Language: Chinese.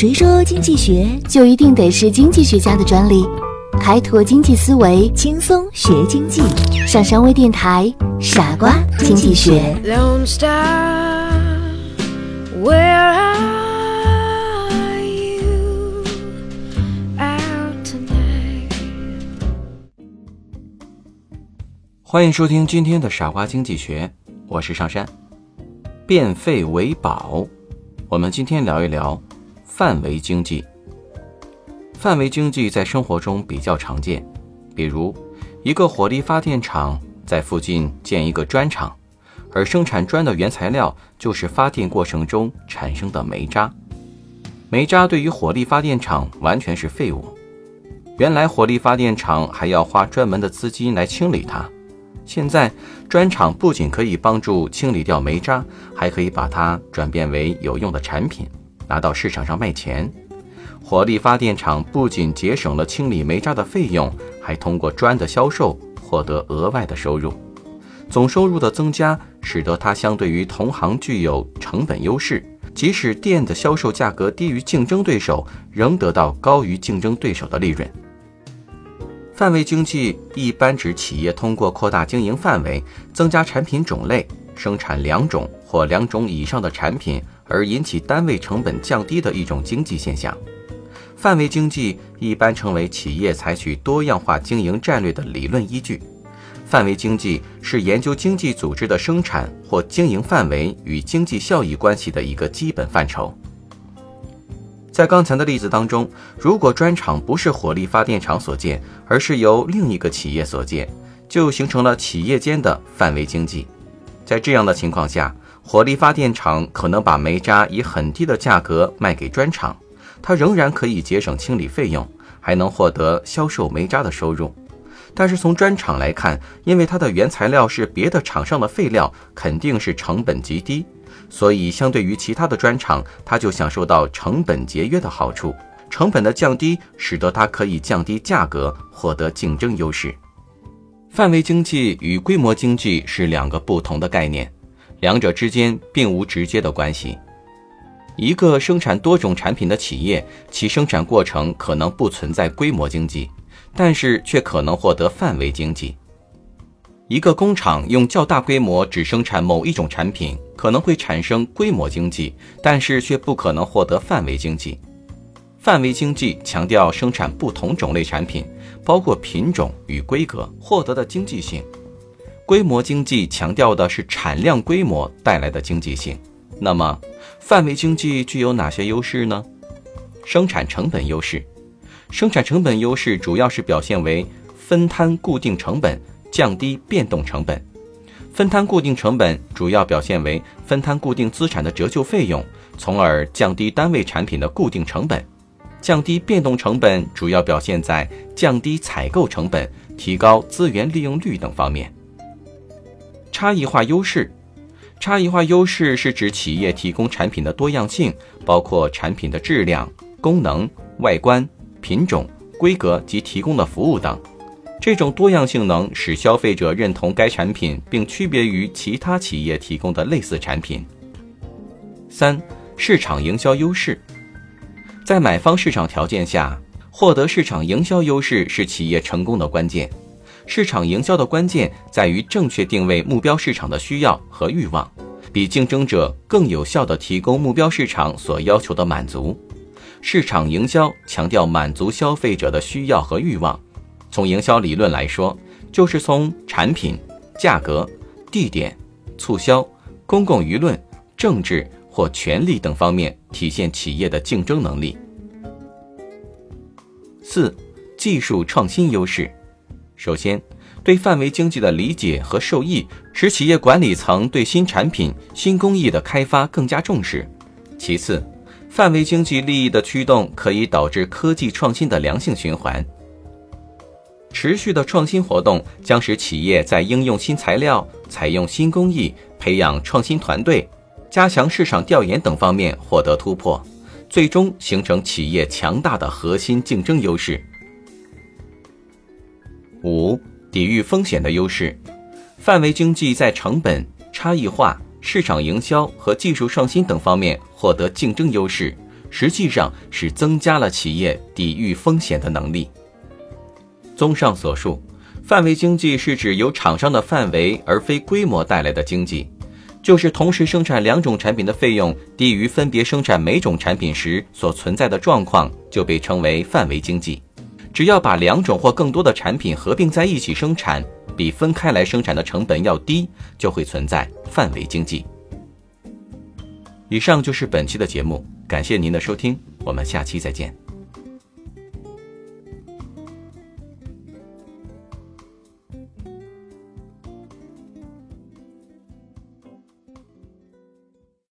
谁说经济学就一定得是经济学家的专利？开拓经济思维，轻松学经济？上山微电台，傻瓜经济学。Where are you out tonight? 欢迎收听今天的傻瓜经济学，我是上山。变废为宝，我们今天聊一聊范围经济。范围经济在生活中比较常见，比如一个火力发电厂在附近建一个砖厂，而生产砖的原材料就是发电过程中产生的煤渣。煤渣对于火力发电厂完全是废物。原来火力发电厂还要花专门的资金来清理它，现在砖厂不仅可以帮助清理掉煤渣，还可以把它转变为有用的产品，拿到市场上卖钱。火力发电厂不仅节省了清理煤渣的费用，还通过砖的销售获得额外的收入。总收入的增加，使得它相对于同行具有成本优势。即使电的销售价格低于竞争对手，仍得到高于竞争对手的利润。范围经济一般指企业通过扩大经营范围、增加产品种类、生产两种或两种以上的产品而引起单位成本降低的一种经济现象。范围经济一般成为企业采取多样化经营战略的理论依据。范围经济是研究经济组织的生产或经营范围与经济效益关系的一个基本范畴。在刚才的例子当中，如果砖厂不是火力发电厂所建，而是由另一个企业所建，就形成了企业间的范围经济。在这样的情况下，火力发电厂可能把煤渣以很低的价格卖给砖厂，它仍然可以节省清理费用，还能获得销售煤渣的收入。但是从砖厂来看，因为它的原材料是别的厂商的废料，肯定是成本极低，所以相对于其他的砖厂，它就享受到成本节约的好处。成本的降低，使得它可以降低价格，获得竞争优势。范围经济与规模经济是两个不同的概念，两者之间并无直接的关系。一个生产多种产品的企业，其生产过程可能不存在规模经济。但是却可能获得范围经济。一个工厂用较大规模只生产某一种产品，可能会产生规模经济，但是却不可能获得范围经济。范围经济强调生产不同种类产品，包括品种与规格获得的经济性；规模经济强调的是产量规模带来的经济性。那么，范围经济具有哪些优势呢？生产成本优势。生产成本优势主要是表现为分摊固定成本，降低变动成本。分摊固定成本主要表现为分摊固定资产的折旧费用，从而降低单位产品的固定成本。降低变动成本主要表现在降低采购成本、提高资源利用率等方面。差异化优势，差异化优势是指企业提供产品的多样性，包括产品的质量、功能、外观。品种、规格及提供的服务等，这种多样性能使消费者认同该产品，并区别于其他企业提供的类似产品。三、市场营销优势，在买方市场条件下，获得市场营销优势是企业成功的关键。市场营销的关键在于正确定位目标市场的需要和欲望，比竞争者更有效地提供目标市场所要求的满足。市场营销强调满足消费者的需要和欲望。从营销理论来说，就是从产品、价格、地点、促销、公共舆论、政治或权力等方面体现企业的竞争能力。四、技术创新优势。首先，对范围经济的理解和受益，使企业管理层对新产品、新工艺的开发更加重视。其次，范围经济利益的驱动可以导致科技创新的良性循环。持续的创新活动将使企业在应用新材料、采用新工艺、培养创新团队、加强市场调研等方面获得突破，最终形成企业强大的核心竞争优势。五、抵御风险的优势。范围经济在成本差异化。市场营销和技术创新等方面获得竞争优势，实际上是增加了企业抵御风险的能力。综上所述，范围经济是指由厂商的范围而非规模带来的经济，就是同时生产两种产品的费用低于分别生产每种产品时所存在的状况，就被称为范围经济。只要把两种或更多的产品合并在一起生产，比分开来生产的成本要低，就会存在范围经济。以上就是本期的节目，感谢您的收听，我们下期再见。